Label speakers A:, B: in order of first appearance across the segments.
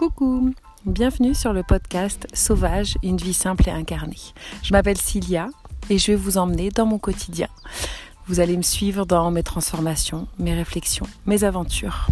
A: Coucou, bienvenue sur le podcast Sauvage, une vie simple et incarnée. Je m'appelle Cilia et je vais vous emmener dans mon quotidien. Vous allez me suivre dans mes transformations, mes réflexions, mes aventures.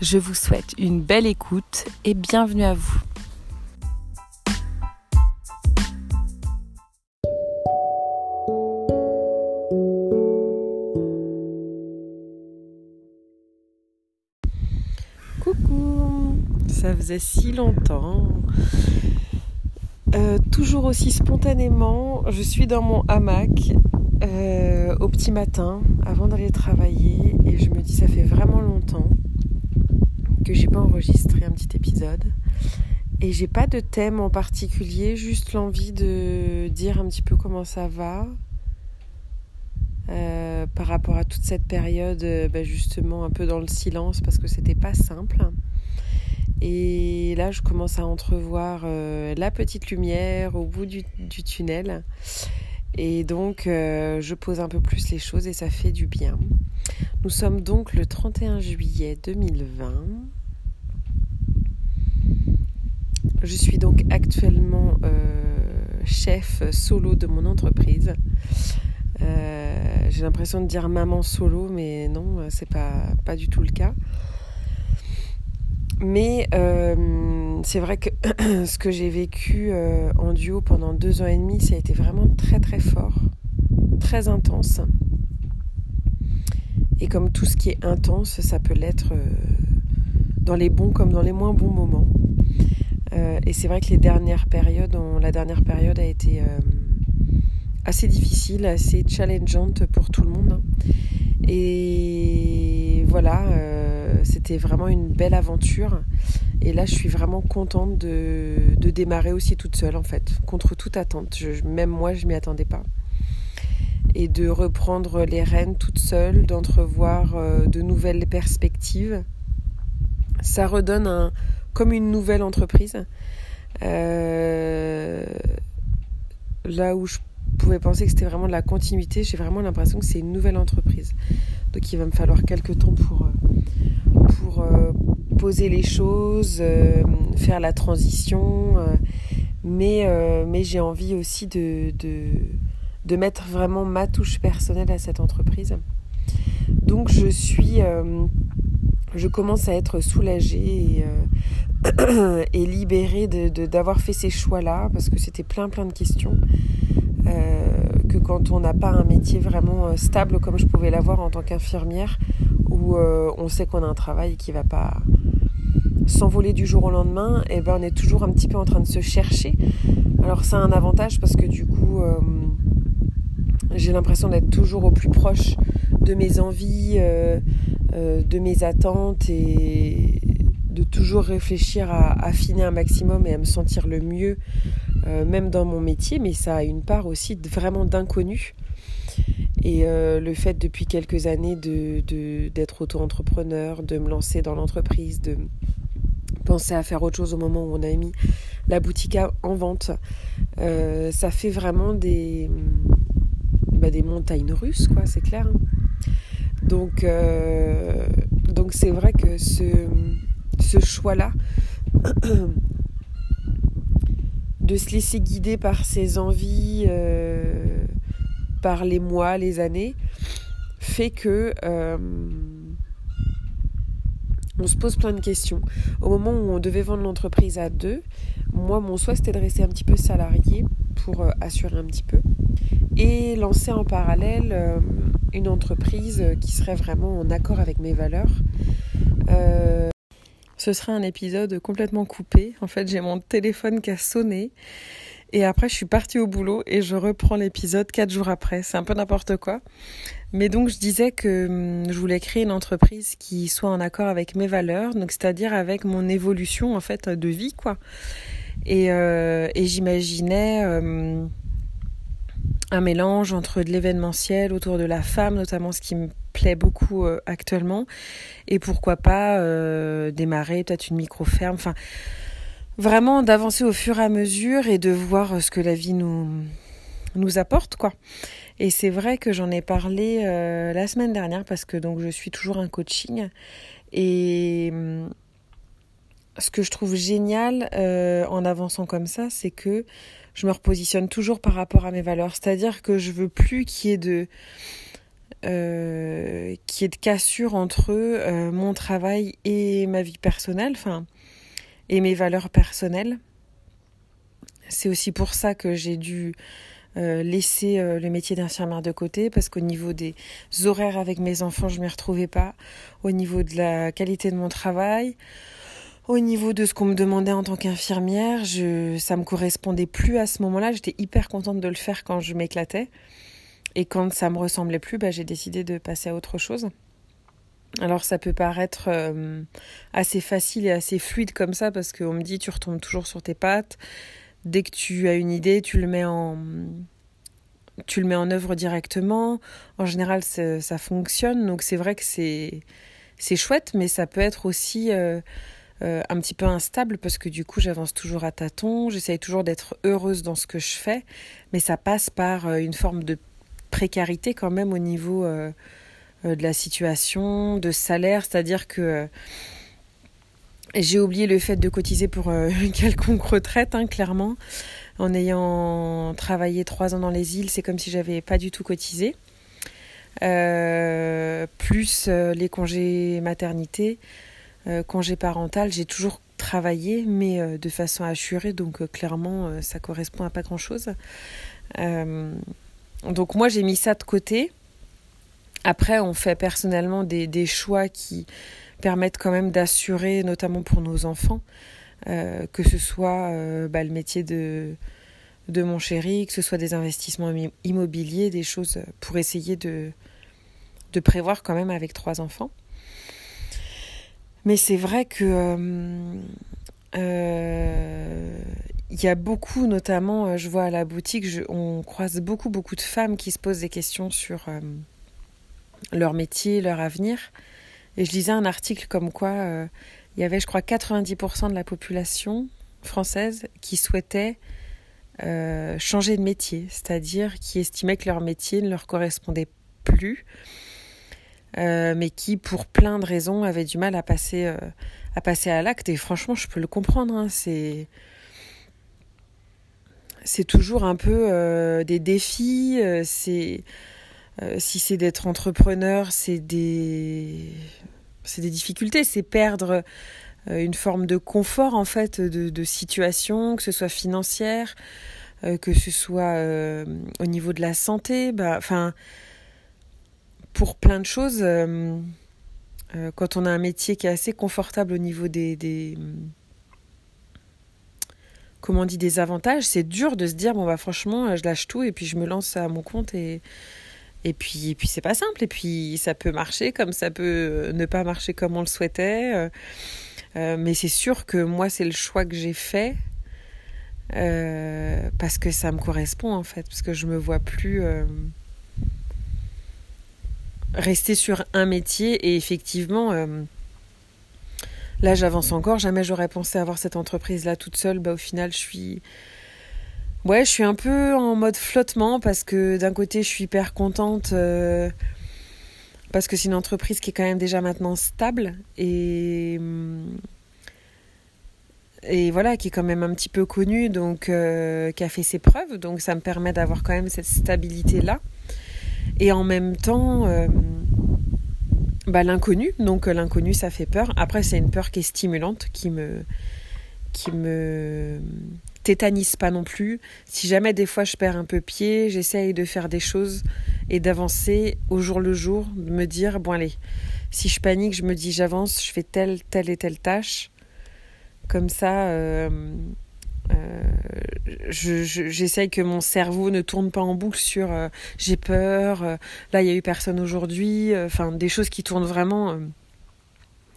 A: Je vous souhaite une belle écoute et bienvenue à vous. Ça faisait si longtemps. Euh, toujours aussi spontanément, je suis dans mon hamac euh, au petit matin avant d'aller travailler et je me dis ça fait vraiment longtemps que j'ai pas enregistré un petit épisode et j'ai pas de thème en particulier, juste l'envie de dire un petit peu comment ça va euh, par rapport à toute cette période, bah, justement un peu dans le silence parce que c'était pas simple. Et là, je commence à entrevoir euh, la petite lumière au bout du, tunnel. Et donc, euh, je pose un peu plus les choses et ça fait du bien. Nous sommes donc le 31 juillet 2020. Je suis donc actuellement euh, chef solo de mon entreprise. J'ai l'impression de dire maman solo, mais non, c'est pas, pas du tout le cas. Mais euh, c'est vrai que ce que j'ai vécu euh, en duo pendant deux ans et demi, ça a été vraiment très très fort, très intense. Et comme tout ce qui est intense, ça peut l'être euh, dans les bons comme dans les moins bons moments. et c'est vrai que les dernières périodes, la dernière période a été assez difficile, assez challengeante pour tout le monde. Et voilà c'était vraiment une belle aventure. Et là, je suis vraiment contente de, démarrer aussi toute seule, en fait, contre toute attente. même moi, je m'y attendais pas. Et de reprendre les rênes toute seule, d'entrevoir euh, de nouvelles perspectives. Ça redonne un, comme une nouvelle entreprise. Euh, là où je pouvais penser que c'était vraiment de la continuité, j'ai vraiment l'impression que c'est une nouvelle entreprise. Donc il va me falloir quelques temps pour, euh, pour euh, poser les choses, euh, faire la transition. mais mais j'ai envie aussi de, de, de, mettre vraiment ma touche personnelle à cette entreprise. Donc je suis... je commence à être soulagée et, libérée d'avoir de, fait ces choix-là parce que c'était plein plein de questions. Euh, que quand on n'a pas un métier vraiment euh, stable comme je pouvais l'avoir en tant qu'infirmière, où euh, on sait qu'on a un travail qui ne va pas s'envoler du jour au lendemain, et eh ben on est toujours un petit peu en train de se chercher. Alors ça a un avantage parce que du coup, j'ai l'impression d'être toujours au plus proche de mes envies, de mes attentes et de toujours réfléchir à affiner un maximum et à me sentir le mieux euh, même dans mon métier, mais ça a une part aussi vraiment d'inconnu. Et euh, le fait depuis quelques années d'être de, auto-entrepreneur, de me lancer dans l'entreprise, de penser à faire autre chose au moment où on a mis la boutique en vente, euh, ça fait vraiment des, bah, des montagnes russes, quoi, c'est clair. Hein. Donc, donc c'est vrai que ce, ce choix-là de se laisser guider par ses envies, euh, par les mois, les années, fait que euh, on se pose plein de questions. Au moment où on devait vendre l'entreprise à deux, moi mon souhait c'était de rester un petit peu salarié pour euh, assurer un petit peu et lancer en parallèle une entreprise qui serait vraiment en accord avec mes valeurs ce serait un épisode complètement coupé. En fait, j'ai mon téléphone qui a sonné. Et après, je suis partie au boulot et je reprends l'épisode quatre jours après. C'est un peu n'importe quoi. Mais donc, je disais que hum, je voulais créer une entreprise qui soit en accord avec mes valeurs, donc c'est-à-dire avec mon évolution en fait de vie, quoi. Et, euh, j'imaginais hum, un mélange entre de l'événementiel autour de la femme, notamment ce qui me plaît beaucoup euh, actuellement, et pourquoi pas euh, démarrer peut-être une micro-ferme, enfin vraiment d'avancer au fur et à mesure et de voir euh, ce que la vie nous, apporte, quoi. Et c'est vrai que j'en ai parlé la semaine dernière parce que donc je suis toujours un coaching et hum, ce que je trouve génial en avançant comme ça, c'est que je me repositionne toujours par rapport à mes valeurs. C'est-à-dire que je veux plus qu'il y ait de euh, qu'il y ait de cassure entre euh, mon travail et ma vie personnelle, enfin, et mes valeurs personnelles. C'est aussi pour ça que j'ai dû euh, laisser le métier d'infirmière de côté parce qu'au niveau des horaires avec mes enfants, je m'y retrouvais pas. Au niveau de la qualité de mon travail, au niveau de ce qu'on me demandait en tant qu'infirmière, je, ça me correspondait plus à ce moment-là. J'étais hyper contente de le faire quand je m'éclatais. Et quand ça me ressemblait plus, bah, j'ai décidé de passer à autre chose. Alors ça peut paraître euh, assez facile et assez fluide comme ça parce qu'on me dit tu retombes toujours sur tes pattes. Dès que tu as une idée, tu le mets en tu le mets en œuvre directement. En général, ça fonctionne. Donc c'est vrai que c'est c'est chouette, mais ça peut être aussi euh, euh, un petit peu instable parce que du coup j'avance toujours à tâtons, j'essaye toujours d'être heureuse dans ce que je fais, mais ça passe par une forme de précarité quand même au niveau euh, de la situation, de salaire, c'est-à-dire que j'ai oublié le fait de cotiser pour une quelconque retraite, hein, clairement. En ayant travaillé trois ans dans les îles, c'est comme si j'avais pas du tout cotisé. plus les congés maternité, euh, congé parental, j'ai toujours travaillé, mais euh, de façon assurée, donc euh, clairement, ça correspond à pas grand-chose. Donc moi, j'ai mis ça de côté. Après, on fait personnellement des, choix qui permettent quand même d'assurer, notamment pour nos enfants, que ce soit bah, le métier de, mon chéri, que ce soit des investissements immobiliers, des choses pour essayer de, prévoir quand même avec trois enfants. Mais c'est vrai que euh, euh, il y a beaucoup, notamment, euh, je vois à la boutique, on croise beaucoup, beaucoup de femmes qui se posent des questions sur leur métier, leur avenir. Et je lisais un article comme quoi il y avait, je crois, 90% de la population française qui souhaitait changer de métier, c'est-à-dire qui estimait que leur métier ne leur correspondait plus euh, mais qui, pour plein de raisons, avait du mal à passer, euh, à, passer à l'acte. Et franchement, je peux le comprendre. Hein, c'est c'est toujours un peu euh, des défis. c'est si c'est d'être entrepreneur, c'est des c'est des difficultés. C'est perdre une forme de confort en fait de, situation, que ce soit financière, que ce soit au niveau de la santé. Bah, enfin pour plein de choses. Euh, euh, quand on a un métier qui est assez confortable au niveau des, des comment on dit des avantages, c'est dur de se dire bon bah franchement je lâche tout et puis je me lance à mon compte et et puis et puis c'est pas simple et puis ça peut marcher comme ça peut ne pas marcher comme on le souhaitait. Euh, mais c'est sûr que moi c'est le choix que j'ai fait parce que ça me correspond en fait parce que je me vois plus rester sur un métier et effectivement euh, là j'avance encore. Jamais j'aurais pensé avoir cette entreprise là toute seule. Bah au final je suis ouais je suis un peu en mode flottement parce que d'un côté je suis hyper contente euh, parce que c'est une entreprise qui est quand même déjà maintenant stable et et voilà qui est quand même un petit peu connue donc euh, qui a fait ses preuves. Donc ça me permet d'avoir quand même cette stabilité là et en même temps, euh, bah, l'inconnu. Donc euh, l'inconnu, ça fait peur. Après, c'est une peur qui est stimulante, qui me, qui me tétanise pas non plus. Si jamais des fois je perds un peu pied, j'essaye de faire des choses et d'avancer au jour le jour, de me dire bon allez, si je panique, je me dis j'avance, je fais telle, telle et telle tâche. Comme ça, euh, euh, j'essaye que mon cerveau ne tourne pas en boucle sur euh, j'ai peur, euh, là il y a eu personne aujourd'hui, enfin des choses qui tournent vraiment,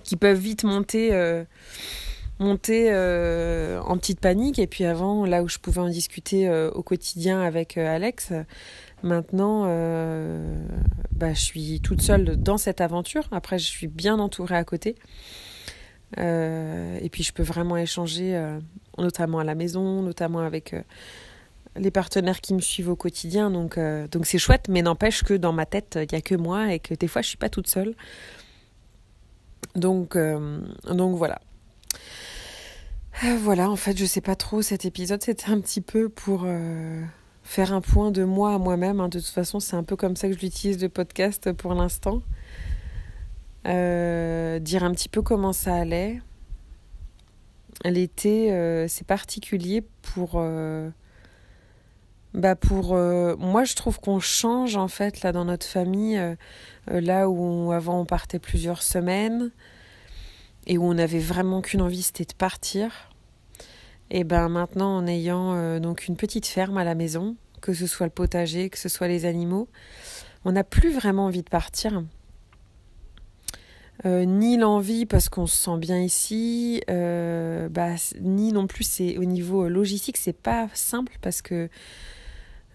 A: qui peuvent vite monter, monter en petite panique. Et puis avant, là où je pouvais en discuter au quotidien avec Alex, maintenant bah, je suis toute seule dans cette aventure. Après, je suis bien entourée à côté. Et puis je peux vraiment échanger notamment à la maison, notamment avec euh, les partenaires qui me suivent au quotidien. Donc, euh, donc c'est chouette, mais n'empêche que dans ma tête, il n'y a que moi et que des fois, je suis pas toute seule. Donc, euh, donc voilà. Euh, voilà, en fait, je sais pas trop. Cet épisode, c'était un petit peu pour euh, faire un point de moi à moi-même. Hein. De toute façon, c'est un peu comme ça que je l'utilise le podcast pour l'instant. Euh, dire un petit peu comment ça allait. L'été, c'est particulier pour. bah pour moi, je trouve qu'on change en fait là dans notre famille. là où avant on partait plusieurs semaines et où on n'avait vraiment qu'une envie, c'était de partir. Et ben maintenant, en ayant euh, donc une petite ferme à la maison, que ce soit le potager, que ce soit les animaux, on n'a plus vraiment envie de partir. Euh, ni l'envie parce qu'on se sent bien ici, euh, bah, ni non plus c'est au niveau logistique c'est pas simple parce que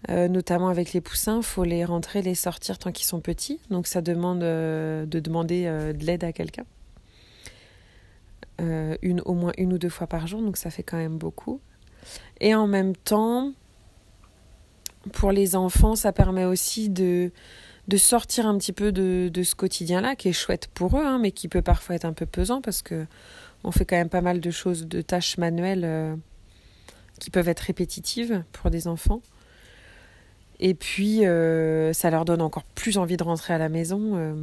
A: notamment avec les poussins, faut les rentrer, les sortir tant qu'ils sont petits, donc ça demande de demander de l'aide à quelqu'un. Euh, une, au moins une ou deux fois par jour, donc ça fait quand même beaucoup. Et en même temps, pour les enfants, ça permet aussi de, sortir un petit peu de, ce quotidien-là, qui est chouette pour eux, hein, mais qui peut parfois être un peu pesant parce que on fait quand même pas mal de choses, de tâches manuelles euh, qui peuvent être répétitives pour des enfants. Et puis, euh, ça leur donne encore plus envie de rentrer à la maison.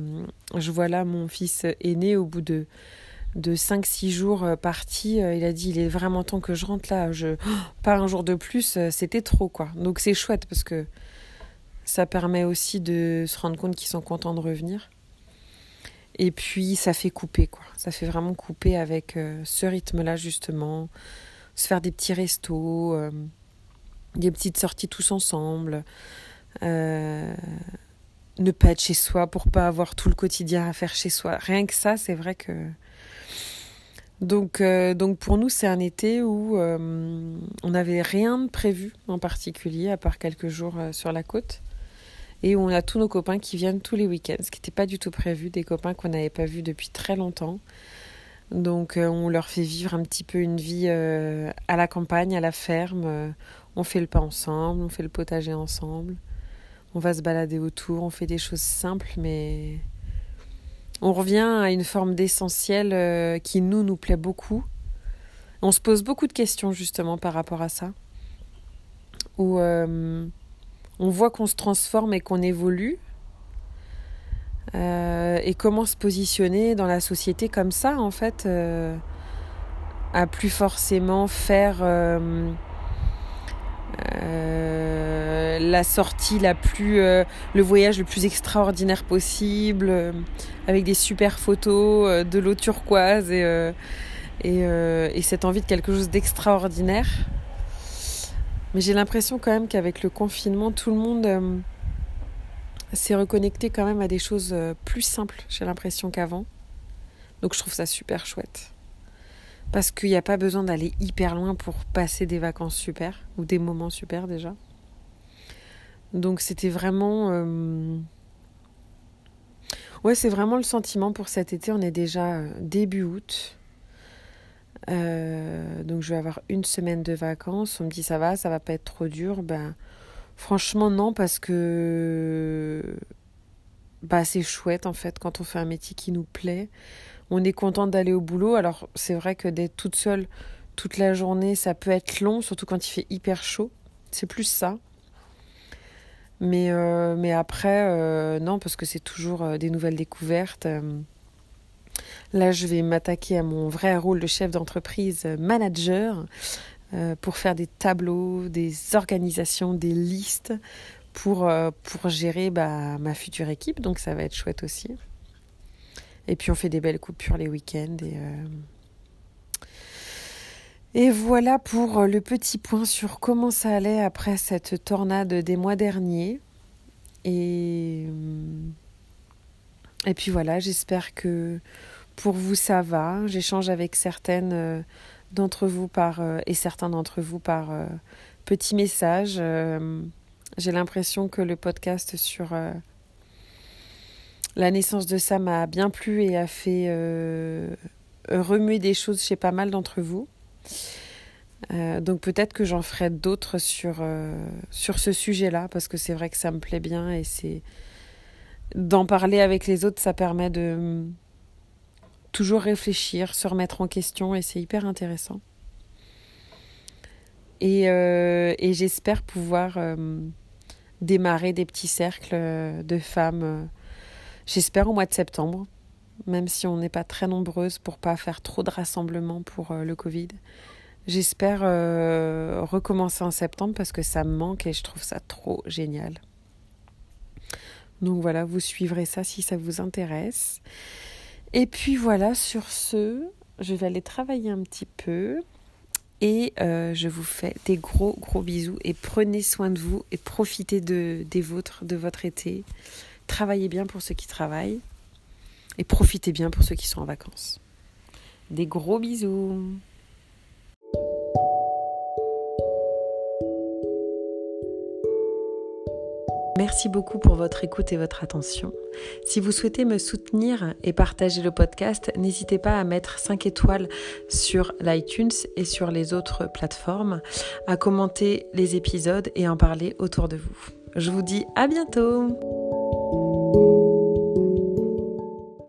A: je vois là mon fils aîné au bout de de 5-6 jours euh, parti, euh, il a dit il est vraiment temps que je rentre là, je pas un jour de plus, euh, c'était trop quoi. Donc c'est chouette parce que ça permet aussi de se rendre compte qu'ils sont contents de revenir. Et puis ça fait couper quoi, ça fait vraiment couper avec ce rythme-là justement, se faire des petits restos, des petites sorties tous ensemble. ne pas être chez soi pour pas avoir tout le quotidien à faire chez soi. Rien que ça, c'est vrai que donc, euh, donc pour nous, c'est un été où euh, on n'avait rien de prévu en particulier, à part quelques jours euh, sur la côte. Et où on a tous nos copains qui viennent tous les week-ends, ce qui n'était pas du tout prévu, des copains qu'on n'avait pas vus depuis très longtemps. Donc on leur fait vivre un petit peu une vie à la campagne, à la ferme. on fait le pain ensemble, on fait le potager ensemble. On va se balader autour, on fait des choses simples mais on revient à une forme d'essentiel euh, qui nous nous plaît beaucoup. On se pose beaucoup de questions justement par rapport à ça. Où euh, on voit qu'on se transforme et qu'on évolue. Euh, et comment se positionner dans la société comme ça, en fait, à plus forcément faire la sortie la plus, euh, le voyage le plus extraordinaire possible, euh, avec des super photos, euh, de l'eau turquoise et, et, cette envie de quelque chose d'extraordinaire. Mais j'ai l'impression quand même qu'avec le confinement, tout le monde s'est reconnecté quand même à des choses plus simples, j'ai l'impression qu'avant. Donc je trouve ça super chouette. Parce qu'il n'y a pas besoin d'aller hyper loin pour passer des vacances super, ou des moments super déjà. Donc c'était vraiment... Euh, ouais, c'est vraiment le sentiment pour cet été. On est déjà euh, début août. Euh, donc je vais avoir une semaine de vacances. On me dit ça va, ça va pas être trop dur. Ben, franchement non, parce que bah, c'est chouette en fait quand on fait un métier qui nous plaît. On est content d'aller au boulot. Alors c'est vrai que d'être toute seule toute la journée, ça peut être long, surtout quand il fait hyper chaud. C'est plus ça. Mais, euh, après, euh, non, parce que c'est toujours euh, des nouvelles découvertes. Là, je vais m'attaquer à mon vrai rôle de chef d'entreprise manager pour faire des tableaux, des organisations, des listes pour, pour gérer bah, ma future équipe. Donc ça va être chouette aussi. Et puis on fait des belles coupures les week-ends et et voilà pour euh, le petit point sur comment ça allait après cette tornade des mois derniers. Et, euh, et puis voilà, j'espère que pour vous ça va. J'échange avec certaines euh, d'entre vous par et certains d'entre vous par petits messages. J'ai l'impression que le podcast sur la naissance de Sam a bien plu et a fait remuer des choses chez pas mal d'entre vous. Euh, donc peut-être que j'en ferai d'autres sur, euh, sur ce sujet-là, parce que c'est vrai que ça me plaît bien et c'est d'en parler avec les autres, ça permet de toujours réfléchir, se remettre en question et c'est hyper intéressant. Euh, et j'espère pouvoir démarrer des petits cercles de femmes, j'espère au mois de septembre, même si on n'est pas très nombreuses pour pas faire trop de rassemblements pour le Covid. J'espère recommencer en septembre parce que ça me manque et je trouve ça trop génial. Donc voilà, vous suivrez ça si ça vous intéresse. Et puis voilà, sur ce, je vais aller travailler un petit peu. Et euh, je vous fais des gros gros bisous et prenez soin de vous et profitez de, des vôtres, de votre été. Travaillez bien pour ceux qui travaillent et profitez bien pour ceux qui sont en vacances. Des gros bisous. Merci beaucoup pour votre écoute et votre attention. Si vous souhaitez me soutenir et partager le podcast, n'hésitez pas à mettre 5 étoiles sur l'iTunes et sur les autres plateformes, à commenter les épisodes et en parler autour de vous. Je vous dis à bientôt you